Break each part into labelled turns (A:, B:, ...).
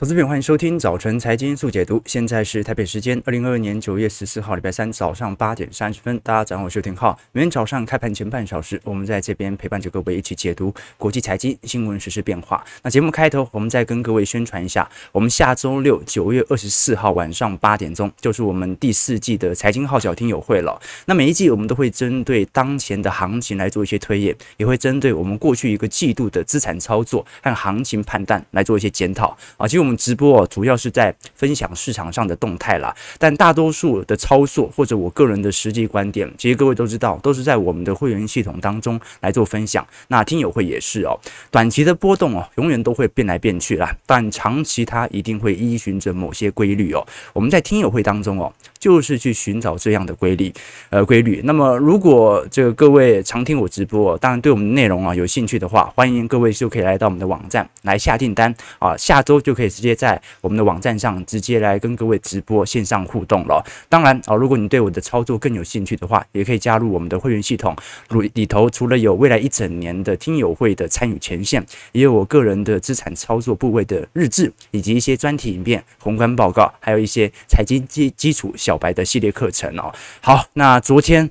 A: 投资朋友，欢迎收听早晨财经速解读。现在是台北时间二零二二年九月十四号，礼拜三早上八点三十分。大家早上好，我是廷浩。每天早上开盘前半小时，我们在这边陪伴着各位一起解读国际财经新闻、时事变化。那节目开头，我们再跟各位宣传一下，我们下周六九月二十四号晚上八点钟，就是我们第四季的财经号角听友会了。那每一季我们都会针对当前的行情来做一些推演，也会针对我们过去一个季度的资产操作和行情判断来做一些检讨啊。其实我们直播主要是在分享市场上的动态啦，但大多数的操作或者我个人的实际观点，其实各位都知道，都是在我们的会员系统当中来做分享。那听友会也是哦，短期的波动哦，永远都会变来变去啦，但长期它一定会依循着某些规律哦。我们在听友会当中哦，就是去寻找这样的规律，呃，规律。那么如果这个各位常听我直播，当然对我们的内容啊有兴趣的话，欢迎各位就可以来到我们的网站来下订单啊，下周就可以。直接在我们的网站上直接来跟各位直播线上互动了。当然啊，如果你对我的操作更有兴趣的话，也可以加入我们的会员系统。里里头除了有未来一整年的听友会的参与权限，也有我个人的资产操作部位的日志，以及一些专题影片、宏观报告，还有一些财经基基础小白的系列课程哦。好，那昨天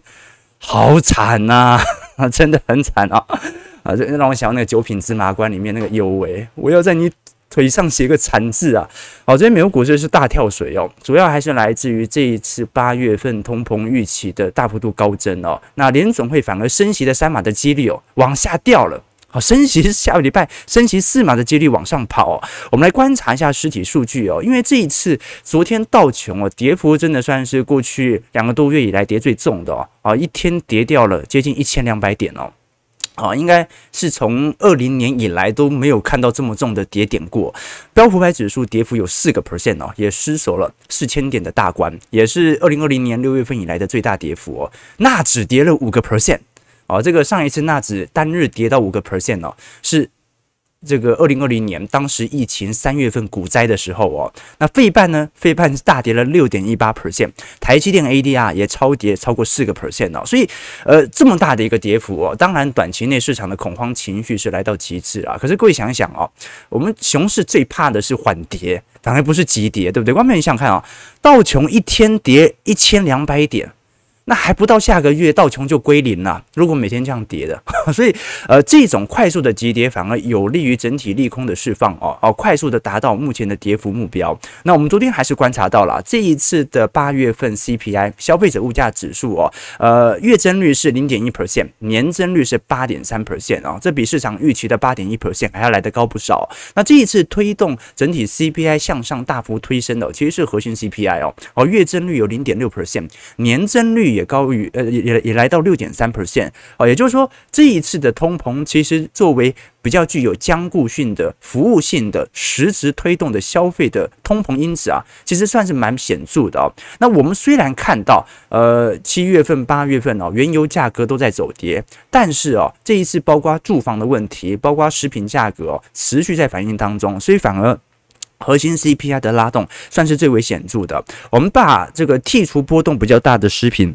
A: 好惨呐，啊，真的很惨啊！啊，这让我想到那个九品芝麻官里面那个有为，我要在你。腿上写个残字啊！好，这边美国股市是大跳水哦，主要还是来自于这一次八月份通膨预期的大幅度高增哦。那联总会反而升息的三码的几率哦往下掉了，好，升息下个礼拜升息四码的几率往上跑。我们来观察一下实体数据哦，因为这一次昨天道琼哦跌幅真的算是过去两个多月以来跌最重的哦，啊，一天跌掉了接近一千两百点哦。啊，应该是从二零年以来都没有看到这么重的跌点过。标普五百指数跌幅有四个 percent 哦，也失守了四千点的大关，也是二零二零年六月份以来的最大跌幅哦。纳指跌了五个 percent 哦，这个上一次纳指单日跌到五个 percent 哦，是。这个二零二零年当时疫情三月份股灾的时候哦，那费半呢？费半大跌了六点一八 percent，台积电 ADR 也超跌超过四个 percent 哦，所以呃这么大的一个跌幅哦，当然短期内市场的恐慌情绪是来到极致啊。可是各位想一想哦，我们熊市最怕的是缓跌，反而不是急跌，对不对？外面你想看啊、哦，道琼一天跌一千两百点。那还不到下个月，道琼就归零了。如果每天这样跌的，所以呃，这种快速的急跌反而有利于整体利空的释放哦哦，快速的达到目前的跌幅目标。那我们昨天还是观察到了这一次的八月份 CPI 消费者物价指数哦，呃，月增率是零点一 percent，年增率是八点三 percent 啊，这比市场预期的八点一 percent 还要来得高不少。那这一次推动整体 CPI 向上大幅推升的，其实是核心 CPI 哦哦，月增率有零点六 percent，年增率。也高于呃也也也来到六点三 percent 哦，也就是说这一次的通膨其实作为比较具有僵固性的服务性的实质推动的消费的通膨因子啊，其实算是蛮显著的哦。那我们虽然看到呃七月份八月份哦原油价格都在走跌，但是哦这一次包括住房的问题，包括食品价格哦持续在反应当中，所以反而。核心 CPI 的拉动算是最为显著的。我们把这个剔除波动比较大的食品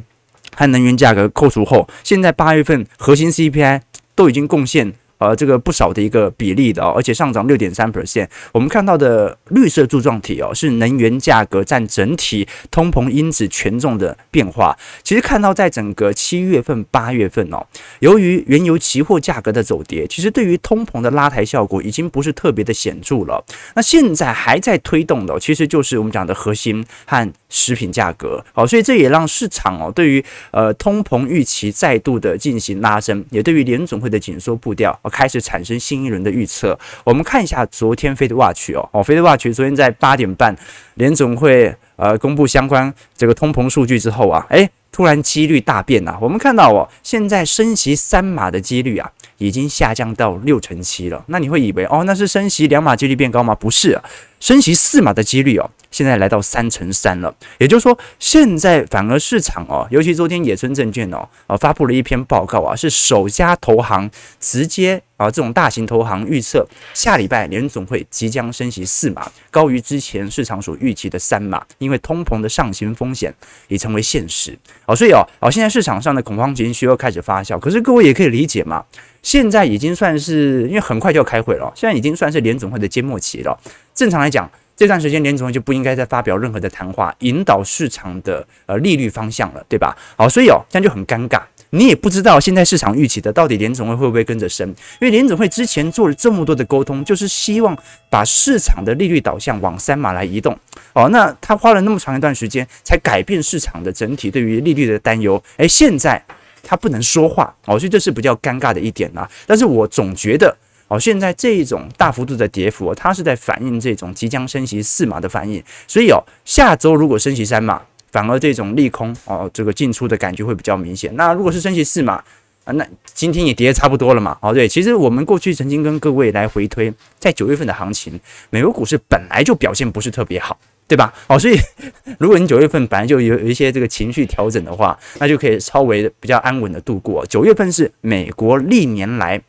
A: 和能源价格扣除后，现在八月份核心 CPI 都已经贡献。呃，这个不少的一个比例的哦，而且上涨六点三 percent。我们看到的绿色柱状体哦，是能源价格占整体通膨因子权重的变化。其实看到在整个七月份、八月份哦，由于原油期货价格的走跌，其实对于通膨的拉抬效果已经不是特别的显著了。那现在还在推动的，其实就是我们讲的核心和食品价格。好，所以这也让市场哦，对于呃通膨预期再度的进行拉升，也对于联总会的紧缩步调。开始产生新一轮的预测。我们看一下昨天 Fed Watch 哦，哦 Fed Watch 昨天在八点半联总会呃公布相关这个通膨数据之后啊，诶，突然几率大变呐。我们看到哦，现在升息三码的几率啊，已经下降到六成七了。那你会以为哦，那是升息两码几率变高吗？不是啊，升息四码的几率哦。现在来到三成三了，也就是说，现在反而市场哦，尤其昨天野村证券哦，啊发布了一篇报告啊，是首家投行直接啊这种大型投行预测下礼拜联总会即将升息四码，高于之前市场所预期的三码，因为通膨的上行风险已成为现实。哦，所以哦哦现在市场上的恐慌情绪又开始发酵，可是各位也可以理解嘛，现在已经算是因为很快就要开会了，现在已经算是联总会的缄默期了，正常来讲。这段时间联准会就不应该再发表任何的谈话，引导市场的呃利率方向了，对吧？好，所以哦，这样就很尴尬。你也不知道现在市场预期的到底联总会会不会跟着升，因为联总会之前做了这么多的沟通，就是希望把市场的利率导向往三码来移动。哦，那他花了那么长一段时间才改变市场的整体对于利率的担忧，诶，现在他不能说话，哦，所以这是比较尴尬的一点啊。但是我总觉得，哦，现在这一种大幅度的跌幅，它是在反映这种即将升息四码的反应。所以哦，下周如果升息三码。反而这种利空哦，这个进出的感觉会比较明显。那如果是升息四码啊，那今天也跌得差不多了嘛。哦，对，其实我们过去曾经跟各位来回推，在九月份的行情，美国股市本来就表现不是特别好，对吧？哦，所以 如果你九月份本来就有有一些这个情绪调整的话，那就可以稍微比较安稳的度过。九月份是美国历年来。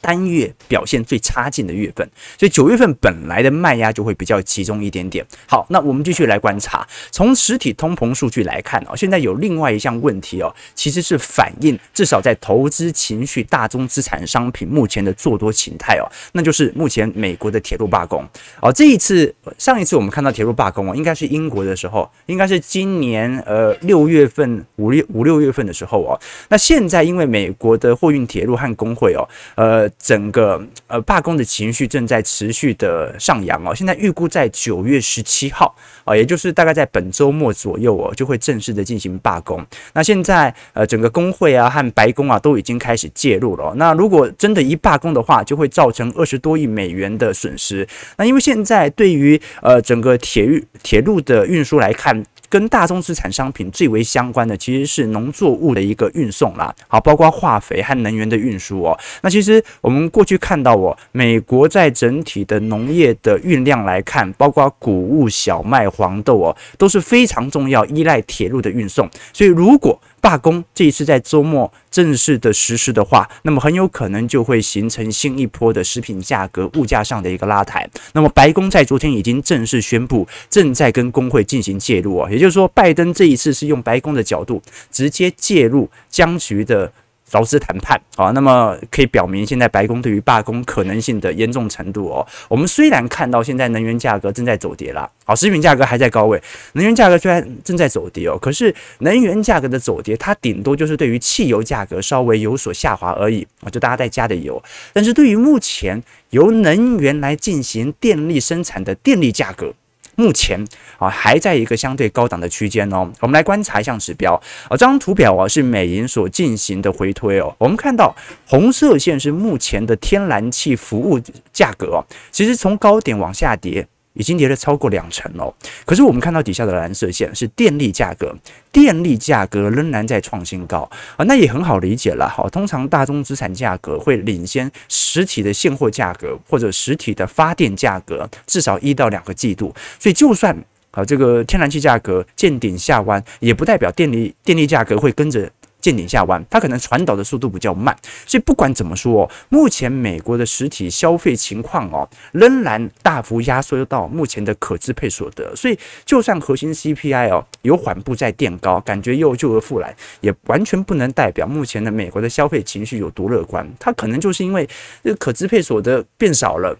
A: 单月表现最差劲的月份，所以九月份本来的卖压就会比较集中一点点。好，那我们继续来观察，从实体通膨数据来看哦，现在有另外一项问题哦，其实是反映至少在投资情绪、大宗资产商品目前的做多形态哦，那就是目前美国的铁路罢工哦。这一次，上一次我们看到铁路罢工哦，应该是英国的时候，应该是今年呃六月份五六五六月份的时候哦。那现在因为美国的货运铁路和工会哦，呃。整个呃罢工的情绪正在持续的上扬哦，现在预估在九月十七号啊，也就是大概在本周末左右哦，就会正式的进行罢工。那现在呃整个工会啊和白宫啊都已经开始介入了。那如果真的一罢工的话，就会造成二十多亿美元的损失。那因为现在对于呃整个铁运铁路的运输来看。跟大宗资产商品最为相关的，其实是农作物的一个运送啦，好，包括化肥和能源的运输哦。那其实我们过去看到哦，美国在整体的农业的运量来看，包括谷物、小麦、黄豆哦，都是非常重要，依赖铁路的运送。所以如果罢工这一次在周末正式的实施的话，那么很有可能就会形成新一波的食品价格、物价上的一个拉抬。那么白宫在昨天已经正式宣布，正在跟工会进行介入啊，也就是说，拜登这一次是用白宫的角度直接介入僵局的。劳资谈判啊，那么可以表明现在白宫对于罢工可能性的严重程度哦。我们虽然看到现在能源价格正在走跌啦，好，食品价格还在高位，能源价格虽然正在走跌哦，可是能源价格的走跌，它顶多就是对于汽油价格稍微有所下滑而已啊，就大家在加的油。但是对于目前由能源来进行电力生产的电力价格。目前啊，还在一个相对高档的区间哦。我们来观察一项指标啊，这张图表啊是美银所进行的回推哦。我们看到红色线是目前的天然气服务价格，其实从高点往下跌。已经跌了超过两成了，可是我们看到底下的蓝色线是电力价格，电力价格仍然在创新高啊，那也很好理解了哈。通常大宗资产价格会领先实体的现货价格或者实体的发电价格至少一到两个季度，所以就算啊这个天然气价格见顶下弯，也不代表电力电力价格会跟着。见顶下弯，它可能传导的速度比较慢，所以不管怎么说，目前美国的实体消费情况哦，仍然大幅压缩到目前的可支配所得，所以就算核心 CPI 哦有缓步在垫高，感觉又旧而复来，也完全不能代表目前的美国的消费情绪有多乐观，它可能就是因为这个可支配所得变少了，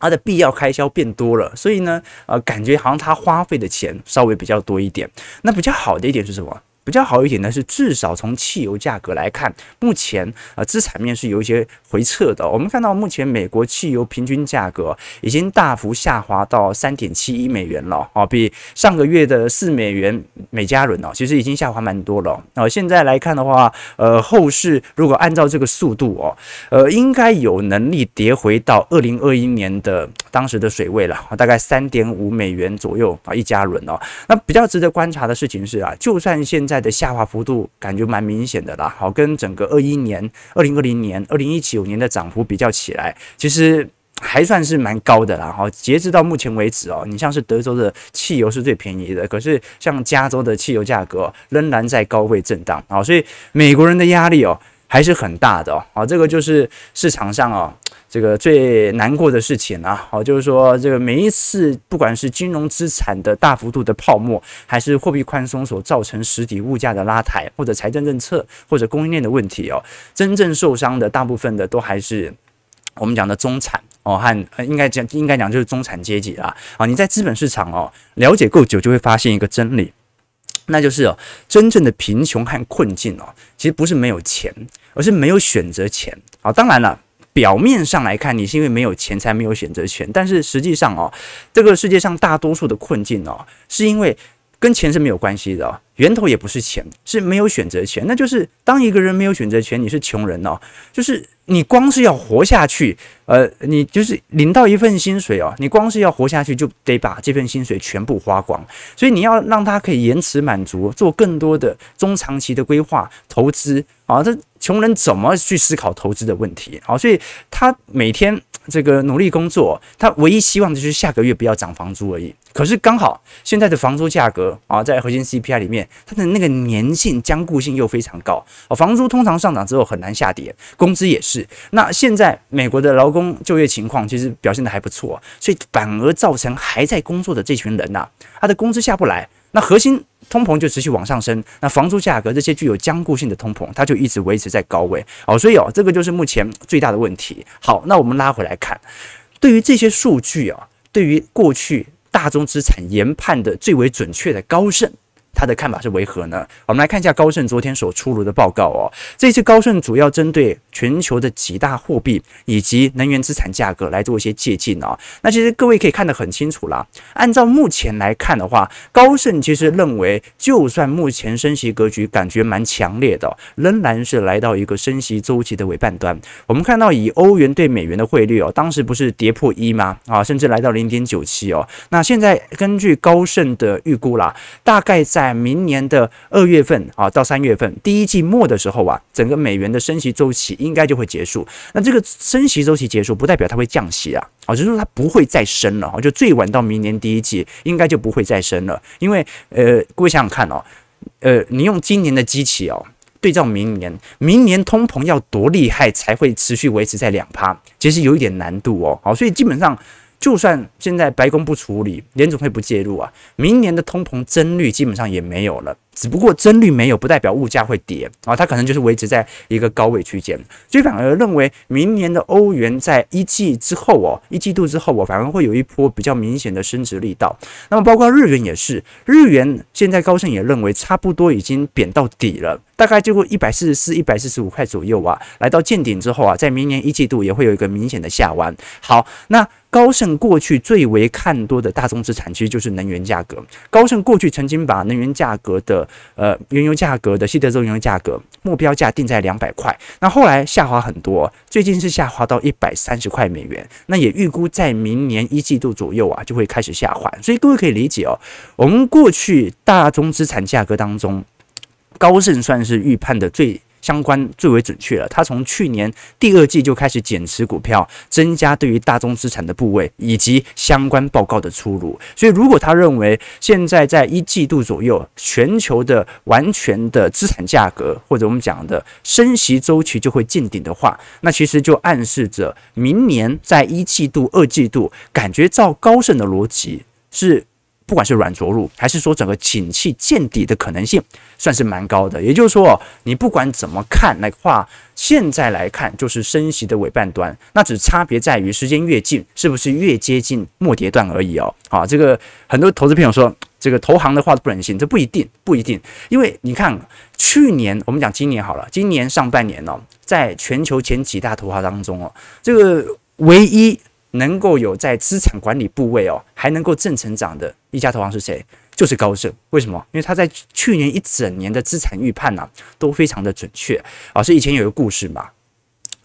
A: 它的必要开销变多了，所以呢，呃，感觉好像它花费的钱稍微比较多一点。那比较好的一点是什么？比较好一点的是，至少从汽油价格来看，目前啊资产面是有一些回撤的。我们看到目前美国汽油平均价格已经大幅下滑到三点七一美元了啊，比上个月的四美元每加仑哦，其实已经下滑蛮多了。哦，现在来看的话，呃，后市如果按照这个速度哦，呃，应该有能力跌回到二零二一年的当时的水位了，大概三点五美元左右啊一加仑哦。那比较值得观察的事情是啊，就算现在在的下滑幅度感觉蛮明显的啦，好，跟整个二一年、二零二零年、二零一九年的涨幅比较起来，其实还算是蛮高的啦。好，截止到目前为止哦，你像是德州的汽油是最便宜的，可是像加州的汽油价格仍然在高位震荡啊，所以美国人的压力哦还是很大的哦。好，这个就是市场上哦。这个最难过的事情啊，好，就是说，这个每一次不管是金融资产的大幅度的泡沫，还是货币宽松所造成实体物价的拉抬，或者财政政策，或者供应链的问题哦，真正受伤的大部分的都还是我们讲的中产哦，和应该讲应该讲就是中产阶级啦。啊，你在资本市场哦了解够久，就会发现一个真理，那就是哦，真正的贫穷和困境哦，其实不是没有钱，而是没有选择权。啊，当然了，表面上来看，你是因为没有钱才没有选择权，但是实际上哦，这个世界上大多数的困境哦，是因为跟钱是没有关系的。源头也不是钱，是没有选择权。那就是当一个人没有选择权，你是穷人哦。就是你光是要活下去，呃，你就是领到一份薪水哦，你光是要活下去，就得把这份薪水全部花光。所以你要让他可以延迟满足，做更多的中长期的规划、投资啊。这穷人怎么去思考投资的问题好？所以他每天这个努力工作，他唯一希望的就是下个月不要涨房租而已。可是刚好现在的房租价格啊，在核心 CPI 里面。它的那个粘性、坚固性又非常高哦，房租通常上涨之后很难下跌，工资也是。那现在美国的劳工就业情况其实表现得还不错，所以反而造成还在工作的这群人呐，他的工资下不来，那核心通膨就持续往上升，那房租价格这些具有僵固性的通膨，它就一直维持在高位哦，所以哦，这个就是目前最大的问题。好，那我们拉回来看，对于这些数据啊，对于过去大宗资产研判的最为准确的高盛。他的看法是为何呢？我们来看一下高盛昨天所出炉的报告哦。这次高盛主要针对全球的几大货币以及能源资产价格来做一些借鉴哦。那其实各位可以看得很清楚啦。按照目前来看的话，高盛其实认为，就算目前升息格局感觉蛮强烈的，仍然是来到一个升息周期的尾半端。我们看到以欧元对美元的汇率哦，当时不是跌破一吗？啊，甚至来到零点九七哦。那现在根据高盛的预估啦，大概在在明年的二月份啊到三月份，第一季末的时候啊，整个美元的升息周期应该就会结束。那这个升息周期结束，不代表它会降息啊，啊，就是说它不会再升了啊，就最晚到明年第一季应该就不会再升了。因为呃，各位想想看哦，呃，你用今年的基期哦对照明年，明年通膨要多厉害才会持续维持在两趴，其实有一点难度哦。好，所以基本上。就算现在白宫不处理，联总会不介入啊，明年的通膨增率基本上也没有了。只不过增率没有，不代表物价会跌啊，它可能就是维持在一个高位区间。所以反而认为明年的欧元在一季之后哦，一季度之后哦，反而会有一波比较明显的升值力道。那么包括日元也是，日元现在高盛也认为差不多已经贬到底了，大概就会一百四十四、一百四十五块左右啊，来到见顶之后啊，在明年一季度也会有一个明显的下弯。好，那。高盛过去最为看多的大宗资产，其实就是能源价格。高盛过去曾经把能源价格的呃原油价格的西德州原油价格目标价定在两百块，那后来下滑很多，最近是下滑到一百三十块美元。那也预估在明年一季度左右啊，就会开始下滑。所以各位可以理解哦，我们过去大宗资产价格当中，高盛算是预判的最。相关最为准确了，他从去年第二季就开始减持股票，增加对于大宗资产的部位以及相关报告的出炉。所以，如果他认为现在在一季度左右，全球的完全的资产价格或者我们讲的升息周期就会见顶的话，那其实就暗示着明年在一季度、二季度，感觉照高盛的逻辑是。不管是软着陆，还是说整个景气见底的可能性，算是蛮高的。也就是说，你不管怎么看的话，现在来看就是升息的尾半段，那只差别在于时间越近，是不是越接近末跌段而已哦。好，这个很多投资朋友说，这个投行的话不能信，这不一定，不一定，因为你看去年我们讲今年好了，今年上半年哦，在全球前几大投行当中哦，这个唯一。能够有在资产管理部位哦，还能够正成长的一家投行是谁？就是高盛。为什么？因为他在去年一整年的资产预判呢、都非常的准确。啊，师以前有个故事嘛，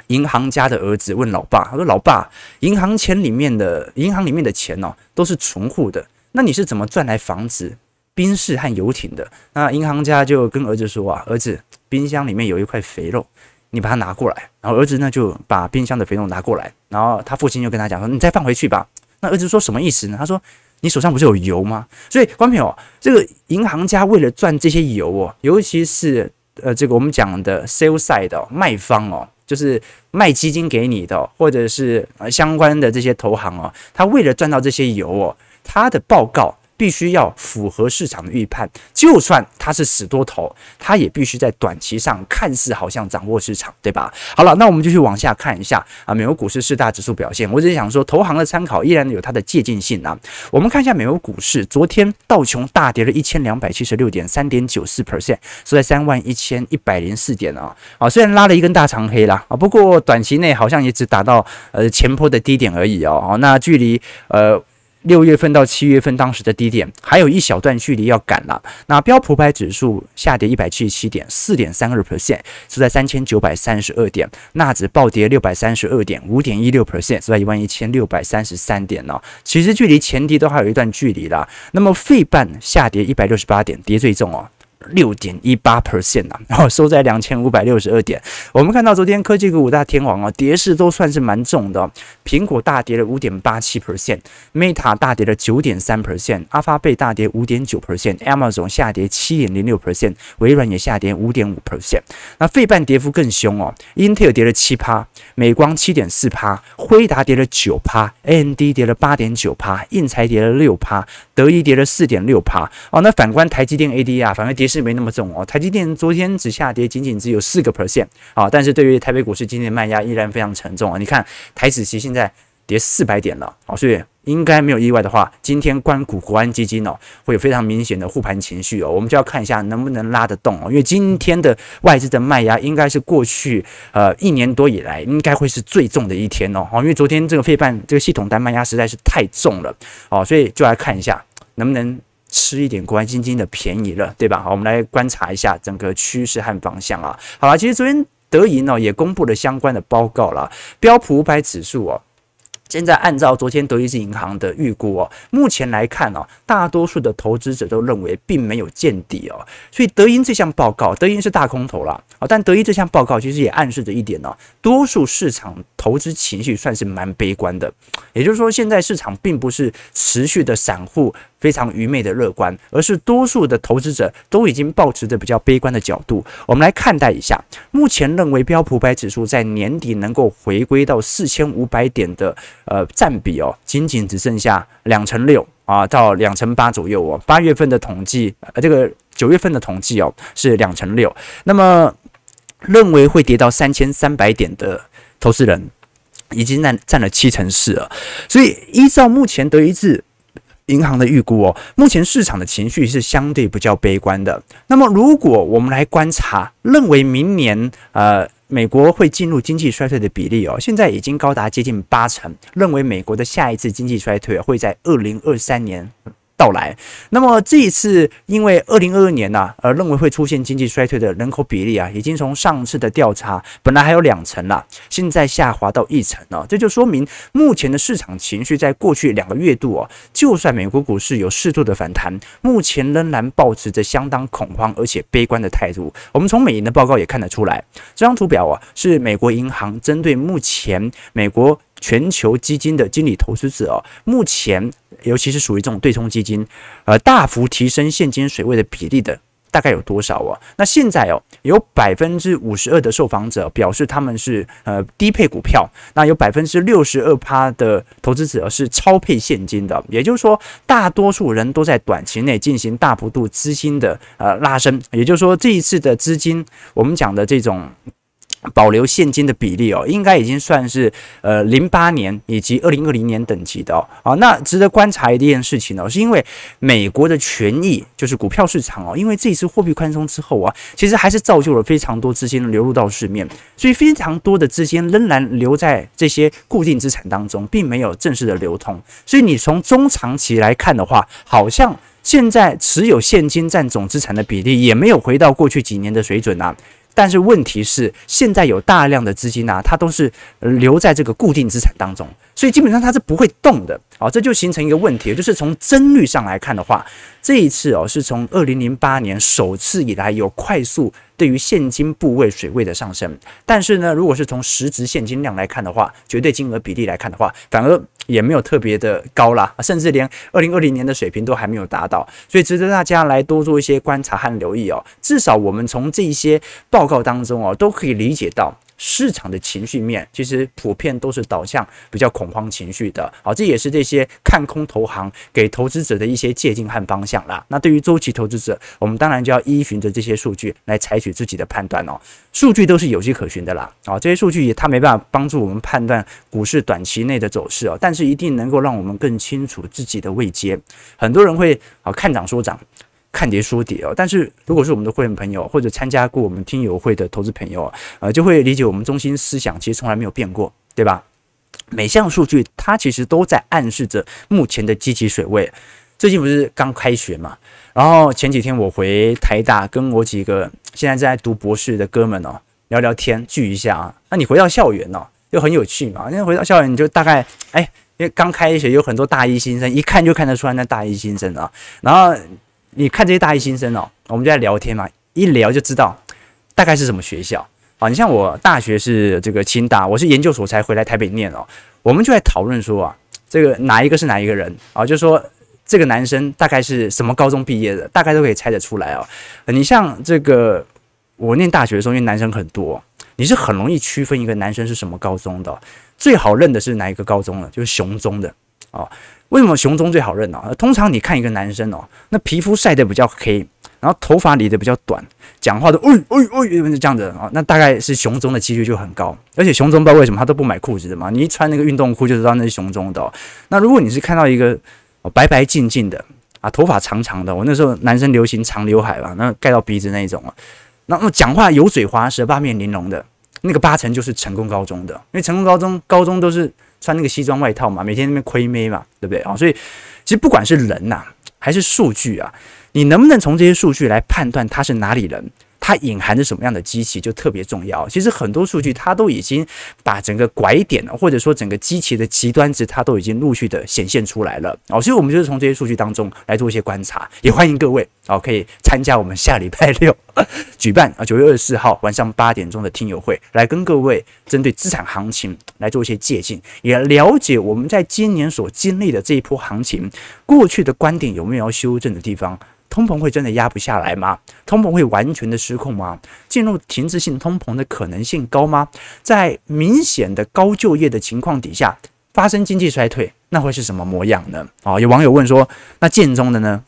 A: 银行家的儿子问老爸，他说：“老爸，银行钱里面的银行里面的钱哦，都是存户的，那你是怎么赚来房子、宾士和游艇的？”那银行家就跟儿子说：“啊，儿子，冰箱里面有一块肥肉。”你把它拿过来，然后儿子呢就把冰箱的肥肉拿过来，然后他父亲就跟他讲说：“你再放回去吧。”那儿子说什么意思呢？他说：“你手上不是有油吗？”所以，观众朋友，这个银行家为了赚这些油哦，尤其是呃这个我们讲的 sell side 的卖方哦，就是卖基金给你的，或者是相关的这些投行哦，他为了赚到这些油哦，他的报告必须要符合市场的预判，就算它是死多头，它也必须在短期上看似好像掌握市场，对吧？好了，那我们继续往下看一下啊，美国股市四大指数表现。我只是想说，投行的参考依然有它的借鉴性啊。我们看一下美国股市，昨天道琼大跌了一千两百七十六点，三点九四 percent，收在三万一千一百零四点啊。啊，虽然拉了一根大长黑啦，啊，不过短期内好像也只达到呃前波的低点而已哦。哦，那距离呃。六月份到七月份当时的低点还有一小段距离要赶了。那标普百指数下跌一百七十七点，四点三二 percent，是在三千九百三十二点。纳指暴跌六百三十二点，五点一六 percent，是在一万一千六百三十三点呢。其实距离前低都还有一段距离啦。那么费半下跌一百六十八点，跌最重哦。六点一八 percent 啊，然后收在两千五百六十二点。我们看到昨天科技股五大天王啊，跌势都算是蛮重的。苹果大跌了五点八七 percent，Meta 大跌了九点三 percent，阿发贝大跌五点九 percent，Amazon 下跌七点零六 percent，微软也下跌五点五 percent。那费半跌幅更凶哦，Intel 跌了七趴，美光七点四趴，辉达跌了九趴，AMD 跌了八点九趴，印材跌了六趴，德仪跌了四点六趴。哦，那反观台积电 ADR 反而跌是没那么重哦，台积电昨天只下跌仅仅只有四个 percent 啊，但是对于台北股市今天的卖压依然非常沉重啊。你看台指期现在跌四百点了啊，所以应该没有意外的话，今天官股国安基金哦会有非常明显的护盘情绪哦，我们就要看一下能不能拉得动哦，因为今天的外资的卖压应该是过去呃一年多以来应该会是最重的一天哦，因为昨天这个费半这个系统单卖压实在是太重了哦，所以就来看一下能不能。吃一点国安基金的便宜了，对吧？好，我们来观察一下整个趋势和方向啊。好了，其实昨天德银呢也公布了相关的报告了，标普五百指数哦。现在按照昨天德意志银行的预估哦，目前来看哦，大多数的投资者都认为并没有见底哦，所以德银这项报告，德银是大空头了啊，但德银这项报告其实也暗示着一点哦，多数市场投资情绪算是蛮悲观的，也就是说，现在市场并不是持续的散户非常愚昧的乐观，而是多数的投资者都已经保持着比较悲观的角度。我们来看待一下，目前认为标普五百指数在年底能够回归到四千五百点的。呃，占比哦，仅仅只剩下两成六啊，到两成八左右哦。八月份的统计，呃，这个九月份的统计哦是两成六。那么认为会跌到三千三百点的投资人，已经占占了七成四了。所以依照目前德意志银行的预估哦，目前市场的情绪是相对比较悲观的。那么如果我们来观察，认为明年呃。美国会进入经济衰退的比例哦，现在已经高达接近八成，认为美国的下一次经济衰退会在二零二三年到来，那么这一次因为二零二二年呢、啊，而认为会出现经济衰退的人口比例啊，已经从上次的调查本来还有两成了，现在下滑到一成了，这就说明目前的市场情绪在过去两个月度哦，就算美国股市有适度的反弹，目前仍然保持着相当恐慌而且悲观的态度。我们从美银的报告也看得出来，这张图表啊是美国银行针对目前美国。全球基金的经理投资者哦，目前尤其是属于这种对冲基金，呃，大幅提升现金水位的比例的大概有多少啊？那现在哦，有百分之五十二的受访者表示他们是呃低配股票，那有百分之六十二趴的投资者是超配现金的，也就是说，大多数人都在短期内进行大幅度资金的呃拉升，也就是说，这一次的资金，我们讲的这种。保留现金的比例哦，应该已经算是呃零八年以及二零二零年等级的哦。啊，那值得观察一件事情呢，是因为美国的权益就是股票市场哦，因为这次货币宽松之后啊，其实还是造就了非常多资金流入到市面，所以非常多的资金仍然留在这些固定资产当中，并没有正式的流通。所以你从中长期来看的话，好像现在持有现金占总资产的比例也没有回到过去几年的水准啊。但是问题是，现在有大量的资金啊，它都是留在这个固定资产当中，所以基本上它是不会动的。好，这就形成一个问题，就是从帧率上来看的话，这一次哦，是从二零零八年首次以来有快速对于现金部位水位的上升。但是呢，如果是从实质现金量来看的话，绝对金额比例来看的话，反而也没有特别的高啦，甚至连二零二零年的水平都还没有达到。所以值得大家来多做一些观察和留意哦。至少我们从这些报告当中哦，都可以理解到。市场的情绪面，其实普遍都是导向比较恐慌情绪的。好，这也是这些看空投行给投资者的一些借鉴和方向啦。那对于周期投资者，我们当然就要依循着这些数据来采取自己的判断哦。数据都是有迹可循的啦。啊，这些数据也它没办法帮助我们判断股市短期内的走势哦，但是一定能够让我们更清楚自己的位阶。很多人会啊看涨说涨。看跌说跌哦，但是如果是我们的会员朋友或者参加过我们听友会的投资朋友，呃，就会理解我们中心思想其实从来没有变过，对吧？每项数据它其实都在暗示着目前的积极水位。最近不是刚开学嘛，然后前几天我回台大跟我几个现在正在读博士的哥们哦聊聊天聚一下啊。那你回到校园哦，又很有趣嘛，因为回到校园你就大概哎，因为刚开学有很多大一新生，一看就看得出来那大一新生啊，然后。你看这些大一新生哦，我们就在聊天嘛，一聊就知道大概是什么学校啊。你像我大学是这个清大，我是研究所才回来台北念哦。我们就在讨论说啊，这个哪一个是哪一个人啊？就说这个男生大概是什么高中毕业的，大概都可以猜得出来哦。你像这个我念大学的时候，因为男生很多，你是很容易区分一个男生是什么高中的。最好认的是哪一个高中的？就是雄中的哦。为什么雄中最好认呢？通常你看一个男生哦，那皮肤晒得比较黑，然后头发理得比较短，讲话都哎哎哎这样子啊，那大概是雄中的几率就很高。而且雄中不知道为什么他都不买裤子的嘛，你一穿那个运动裤就知道那是雄中的。那如果你是看到一个白白净净的啊，头发长长的，我那时候男生流行长刘海吧，那盖到鼻子那一种啊，那么讲话油嘴滑舌、八面玲珑的，那个八成就是成功高中的，因为成功高中高中都是。穿那个西装外套嘛，每天那边亏妹嘛，对不对啊？所以其实不管是人呐、还是数据啊，你能不能从这些数据来判断他是哪里人？它隐含着什么样的机器就特别重要。其实很多数据它都已经把整个拐点，或者说整个机器的极端值，它都已经陆续的显现出来了。哦，所以我们就是从这些数据当中来做一些观察。也欢迎各位哦，可以参加我们下礼拜六 举办啊九月二十四号晚上八点钟的听友会，来跟各位针对资产行情来做一些借鉴，也了解我们在今年所经历的这一波行情，过去的观点有没有要修正的地方。通膨会真的压不下来吗？通膨会完全的失控吗？进入停滞性通膨的可能性高吗？在明显的高就业的情况底下，发生经济衰退，那会是什么模样呢？啊，有网友问说，那建中的呢？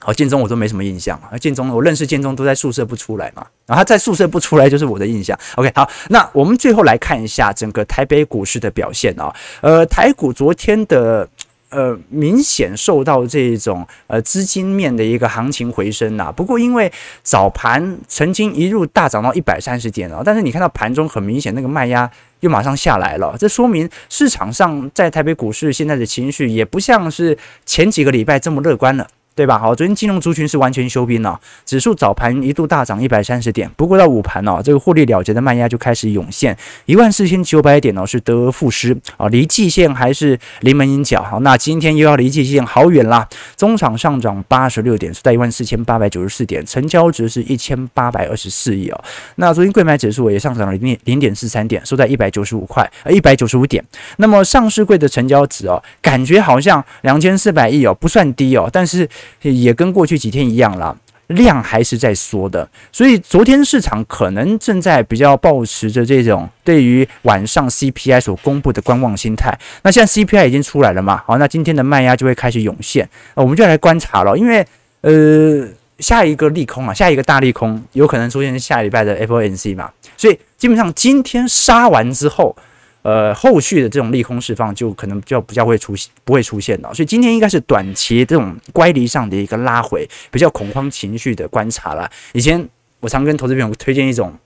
A: 好，建中我都没什么印象啊。建中我认识建中都在宿舍不出来嘛，然后他在宿舍不出来就是我的印象。OK，好，那我们最后来看一下整个台北股市的表现啊。呃，台股昨天的。呃，明显受到这种呃资金面的一个行情回升呐、不过因为早盘曾经一路大涨到一百三十点啊，但是你看到盘中很明显那个卖压又马上下来了，这说明市场上在台北股市现在的情绪也不像是前几个礼拜这么乐观了。对吧？好，昨天金融族群是完全休兵了，指数早盘一度大涨一百三十点，不过到午盘哦，这个获利了结的卖压就开始涌现，一万四千九百点哦是得而复失啊，离季线还是临门一脚。好，那今天又要离季线好远啦，中场上涨八十六点，是在一万四千八百九十四点，成交值是一千八百二十四亿哦。那昨天柜买指数也上涨了零点零点四三点，收在一百九十五块呃一百九十五点。那么上市柜的成交值哦，感觉好像两千四百亿哦，不算低哦，但是。也跟过去几天一样啦，量还是在缩的，所以昨天市场可能正在比较保持着这种对于晚上 CPI 所公布的观望心态。那现在 CPI 已经出来了嘛？好，那今天的卖压就会开始涌现，我们就来观察了，因为呃，下一个利空啊，下一个大利空有可能出现下礼拜的 FOMC 嘛，所以基本上今天杀完之后。呃，后续的这种利空释放就可能就比较会出现，不会出现了。所以今天应该是短期这种乖离上的一个拉回，比较恐慌情绪的观察了。以前我常跟投资朋友推荐一种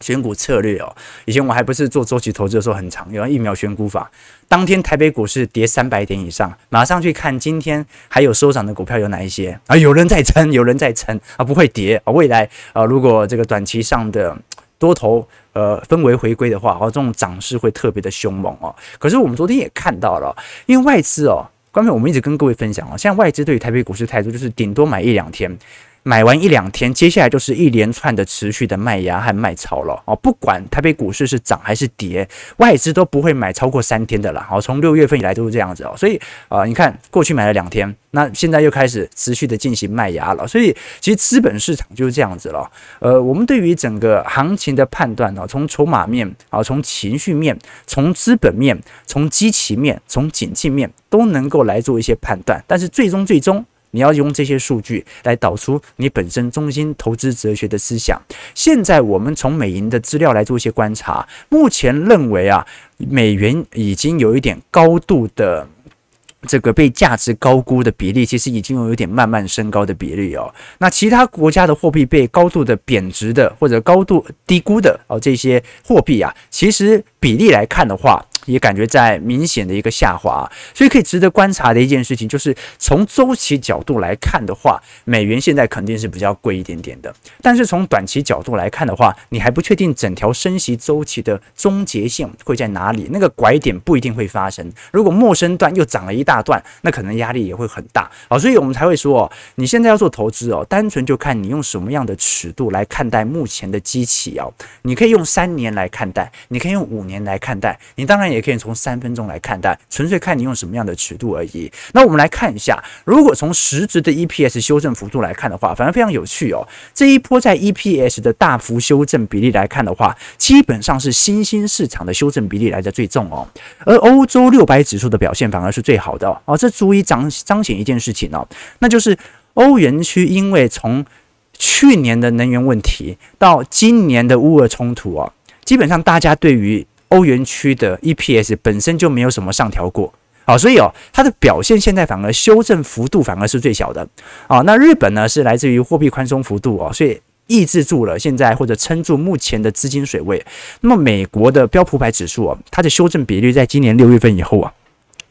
A: 选股策略哦。以前我还不是做周期投资的时候很常用一秒选股法。当天台北股市跌三百点以上，马上去看今天还有收涨的股票有哪一些啊？有人在撑，有人在撑啊，不会跌啊。未来啊，如果这个短期上的。多头呃氛围回归的话，哦，这种涨势会特别的凶猛哦。可是我们昨天也看到了，因为外资哦，刚才我们一直跟各位分享哦，现在外资对于台北股市态度就是顶多买一两天，买完一两天，接下来就是一连串的持续的卖压和卖超了哦。不管台北股市是涨还是跌，外资都不会买超过三天的了。好，从六月份以来都是这样子哦。所以啊、你看过去买了两天，那现在又开始持续的进行卖压了。所以其实资本市场就是这样子了。呃，我们对于整个行情的判断呢，从筹码面啊，从情绪面，从资本面，从基期面，从景气面，都能够来做一些判断。但是最终最终。你要用这些数据来导出你本身中心投资哲学的思想。现在我们从美银的资料来做一些观察，目前认为啊，美元已经有一点高度的这个被价值高估的比例，其实已经有一点慢慢升高的比例哦。那其他国家的货币被高度的贬值的或者高度低估的哦，这些货币啊，其实比例来看的话。也感觉在明显的一个下滑，所以可以值得观察的一件事情就是，从周期角度来看的话，美元现在肯定是比较贵一点点的。但是从短期角度来看的话，你还不确定整条升息周期的终结线会在哪里，那个拐点不一定会发生。如果末升段又涨了一大段，那可能压力也会很大。好，所以我们才会说哦，你现在要做投资哦，单纯就看你用什么样的尺度来看待目前的机器哦。你可以用三年来看待，你可以用五年来看待，你当然。也可以从三分钟来看待，纯粹看你用什么样的尺度而已。那我们来看一下，如果从实质的 EPS 修正幅度来看的话，反而非常有趣哦。这一波在 EPS 的大幅修正比例来看的话，基本上是新兴市场的修正比例来的最重哦，而欧洲六百指数的表现反而是最好的哦。这足以彰彰显一件事情哦，那就是欧元区因为从去年的能源问题到今年的乌俄冲突啊，基本上大家对于欧元区的 EPS 本身就没有什么上调过，啊，所以哦，它的表现现在反而修正幅度反而是最小的，啊，那日本呢是来自于货币宽松幅度啊，所以抑制住了现在或者撑住目前的资金水位。那么美国的标普牌指数啊，它的修正比率在今年六月份以后啊，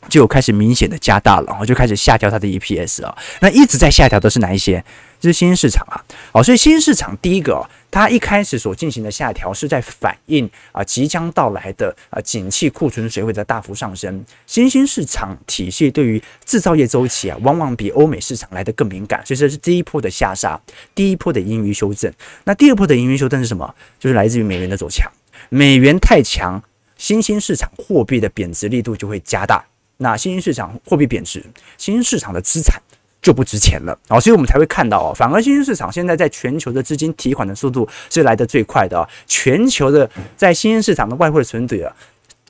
A: 就开始明显的加大了，然后就开始下调它的 EPS 啊，那一直在下调的是哪一些？就是新兴市场啊，好，所以新兴市场第一个，它一开始所进行的下调是在反映啊即将到来的啊景气库存水位的大幅上升。新兴市场体系对于制造业周期啊，往往比欧美市场来的更敏感，所以这是第一波的下杀，第一波的盈余修正。那第二波的盈余修正是什么？就是来自于美元的走强，美元太强，新兴市场货币的贬值力度就会加大。那新兴市场货币贬值，新兴市场的资产。就不值钱了，哦，所以我们才会看到哦，反而新兴市场现在在全球的资金提款的速度是来得最快的哦，全球的在新兴市场的外汇存底啊，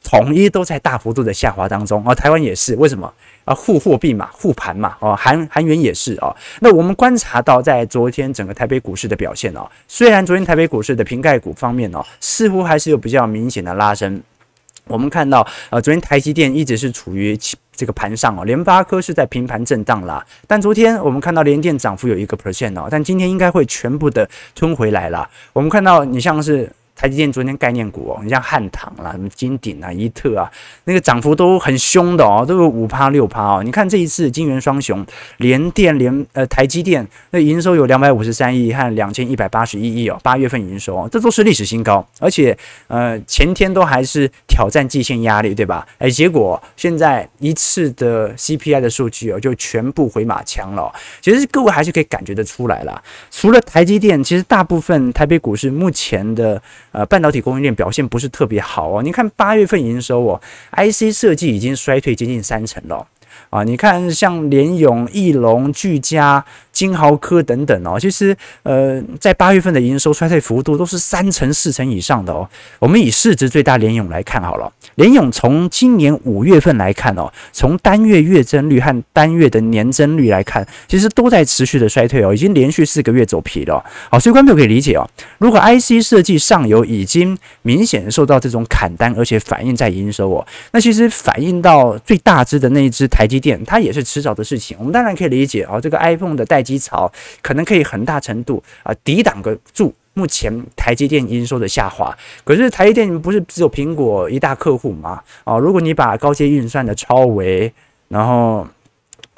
A: 统一都在大幅度的下滑当中啊，台湾也是，为什么啊？护货币嘛，护盘嘛，哦，韩韩元也是哦。那我们观察到，在昨天整个台北股市的表现哦，虽然昨天台北股市的瓶盖股方面哦，似乎还是有比较明显的拉升。我们看到，呃，昨天台积电一直是处于这个盘上哦，联发科是在平盘震荡啦。但昨天我们看到联电涨幅有一个 percent 哦，但今天应该会全部的吞回来了。我们看到你像是。台积电昨天概念股哦，你像汉唐啦、什么金鼎啊、一特啊，那个涨幅都很凶的哦，都有五趴六趴哦。你看这一次金元双雄，联电联呃台积电那营收有两百五十三亿和两千一百八十一亿哦，八月份营收哦，这都是历史新高，而且呃前天都还是挑战季线压力，对吧？哎，结果现在一次的 CPI 的数据哦，就全部回马枪了。其实各位还是可以感觉得出来了，除了台积电，其实大部分台北股市目前的。呃，半导体供应链表现不是特别好哦。你看八月份营收哦，IC 设计已经衰退接近三成了啊。你看像联咏、翼龙、聚佳。金豪科等等哦，其实呃，在八月份的营收衰退幅度都是三成、四成以上的哦。我们以市值最大联咏来看好了，联咏从今年五月份来看哦，从单月月增率和单月的年增率来看，其实都在持续的衰退哦，已经连续四个月走皮了。好，所以观众可以理解哦，如果 IC 设计上游已经明显受到这种砍单，而且反映在营收哦，那其实反映到最大支的那一支台积电，它也是迟早的事情。我们当然可以理解哦，这个 iPhone 的待机潮可能可以很大程度啊抵挡个住目前台积电营收的下滑，可是台积电不是只有苹果一大客户嘛？啊，如果你把高阶运算的超微，然后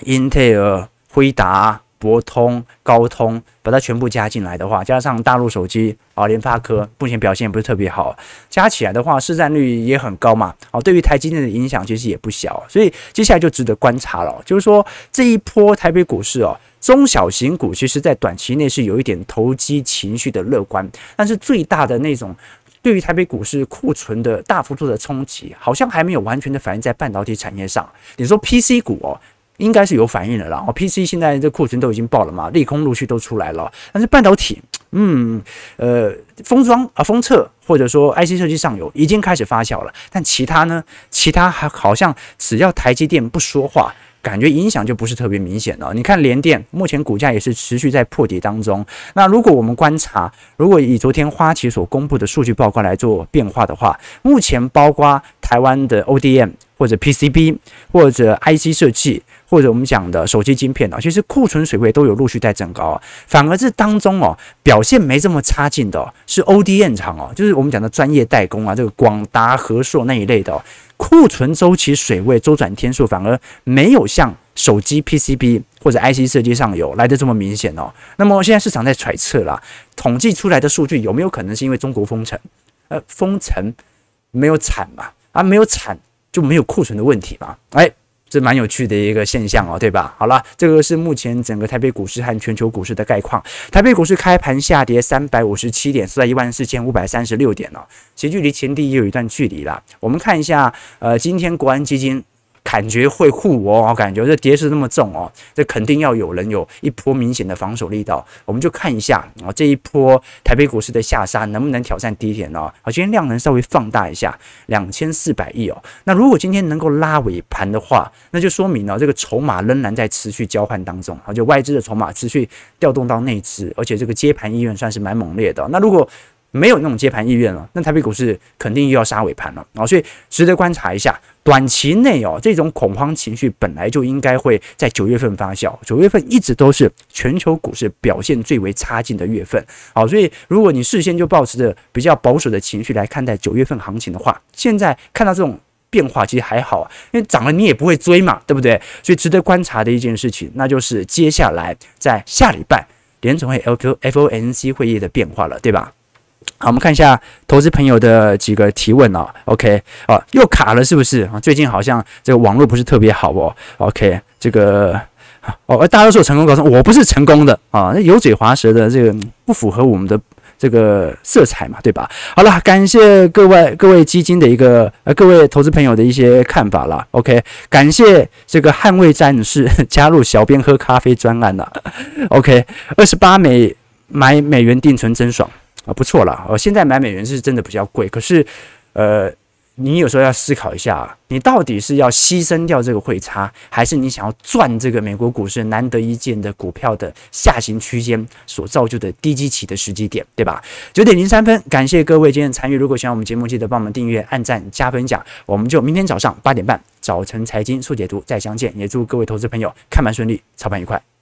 A: 英特尔、辉达、博通、高通，把它全部加进来的话，加上大陆手机啊，联发科目前表现也不是特别好，加起来的话市占率也很高嘛。哦，对于台积电的影响其实也不小，所以接下来就值得观察了。就是说这一波台北股市哦，中小型股其实在短期内是有一点投机情绪的乐观，但是最大的那种。对于台北股市库存的大幅度的冲击，好像还没有完全的反映在半导体产业上。你说 PC 股哦，应该是有反应的啦。哦，PC 现在这库存都已经爆了嘛，利空陆续都出来了。但是半导体，嗯，呃，封装啊，封测或者说 IC 设计上游已经开始发酵了。但其他呢？其他还好像只要台积电不说话。感觉影响就不是特别明显了。你看联电目前股价也是持续在破底当中。那如果我们观察，如果以昨天花旗所公布的数据报告来做变化的话，目前包括台湾的 ODM 或者 PCB 或者 IC 设计。或者我们讲的手机晶片啊，其实库存水位都有陆续在增高，反而是当中哦表现没这么差劲的是 ODM 厂哦，就是我们讲的专业代工啊，这个广达、和硕那一类的库存周期水位周转天数反而没有像手机 PCB 或者 IC 设计上游来得这么明显哦。那么现在市场在揣测啦，统计出来的数据有没有可能是因为中国封城？呃，封城没有产嘛，啊，没有产就没有库存的问题嘛？哎。这蛮有趣的一个现象哦，对吧？好了，这个是目前整个台北股市和全球股市的概况。台北股市开盘下跌三百五十七点，是在一万四千五百三十六点了，其实距离前低也有一段距离了。我们看一下，呃，今天国安基金。感觉会护我，感觉这跌势那么重哦，这肯定要有人有一波明显的防守力道。我们就看一下啊，这一波台北股市的下杀能不能挑战低点呢？好，今天量能稍微放大一下，两千四百亿哦。那如果今天能够拉尾盘的话，那就说明呢，这个筹码仍然在持续交换当中啊，就外资的筹码持续调动到内资，而且这个接盘意愿算是蛮猛烈的。那如果没有那种接盘意愿了，那台北股市肯定又要杀尾盘了啊，所以值得观察一下。短期内哦，这种恐慌情绪本来就应该会在九月份发酵。九月份一直都是全球股市表现最为差劲的月份，好，所以如果你事先就抱持着比较保守的情绪来看待九月份行情的话，现在看到这种变化其实还好啊，因为涨了你也不会追嘛，对不对？所以值得观察的一件事情，那就是接下来在下礼拜联准会 FOMC 会议的变化了，对吧？好，我们看一下投资朋友的几个提问啊。OK，啊，又卡了是不是？最近好像这个网络不是特别好哦。OK，这个哦，大家都说成功告诉我不是成功的啊，那油嘴滑舌的这个不符合我们的这个色彩嘛，对吧？好了，感谢各位各位基金的一个呃各位投资朋友的一些看法啦。OK，感谢这个捍卫战士 加入小编喝咖啡专案了。OK，二十八美买美元定存真爽。啊，不错了，呃，现在买美元是真的比较贵，可是，呃，你有时候要思考一下，你到底是要牺牲掉这个汇差，还是你想要赚这个美国股市难得一见的股票的下行区间所造就的低基期的时机点，对吧？九点零三分，感谢各位今天参与，如果喜欢我们节目，记得帮我们订阅、按赞、加分享，我们就明天早上八点半早晨财经速解读再相见，也祝各位投资朋友看盘顺利，操盘愉快。